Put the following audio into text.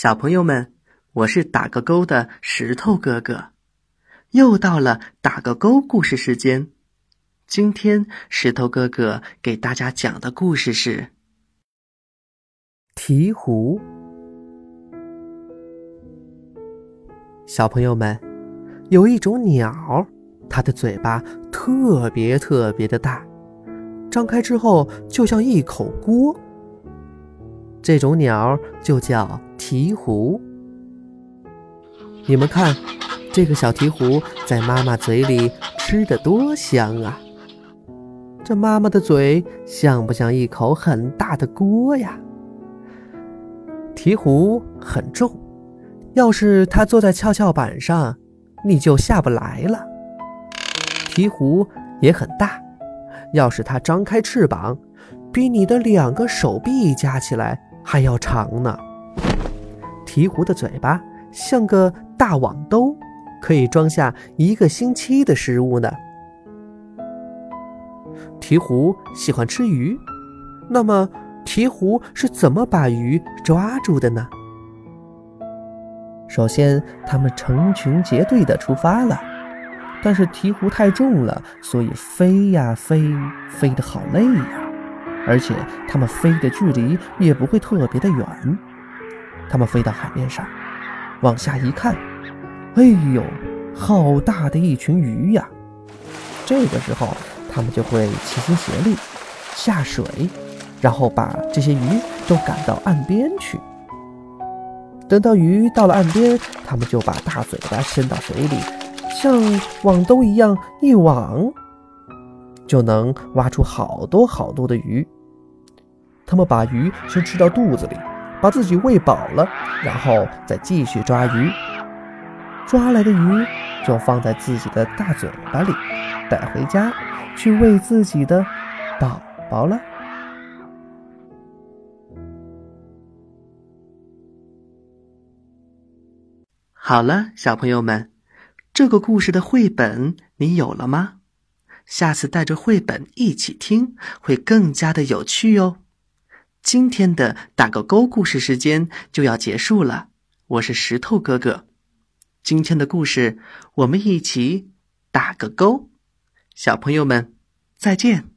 小朋友们，我是打个勾的石头哥哥，又到了打个勾故事时间。今天石头哥哥给大家讲的故事是鹈鹕。小朋友们，有一种鸟，它的嘴巴特别特别的大，张开之后就像一口锅。这种鸟就叫鹈鹕。你们看，这个小鹈鹕在妈妈嘴里吃的多香啊！这妈妈的嘴像不像一口很大的锅呀？鹈鹕很重，要是它坐在跷跷板上，你就下不来了。鹈鹕也很大，要是它张开翅膀，比你的两个手臂加起来。还要长呢。鹈鹕的嘴巴像个大网兜，可以装下一个星期的食物呢。鹈鹕喜欢吃鱼，那么鹈鹕是怎么把鱼抓住的呢？首先，它们成群结队的出发了，但是鹈鹕太重了，所以飞呀飞，飞得好累呀。而且它们飞的距离也不会特别的远。它们飞到海面上，往下一看，哎呦，好大的一群鱼呀！这个时候，它们就会齐心协力下水，然后把这些鱼都赶到岸边去。等到鱼到了岸边，它们就把大嘴巴伸到水里，像网兜一样一网，就能挖出好多好多的鱼。他们把鱼先吃到肚子里，把自己喂饱了，然后再继续抓鱼。抓来的鱼就放在自己的大嘴巴里，带回家去喂自己的宝宝了。好了，小朋友们，这个故事的绘本你有了吗？下次带着绘本一起听，会更加的有趣哟。今天的打个勾故事时间就要结束了，我是石头哥哥。今天的故事我们一起打个勾，小朋友们再见。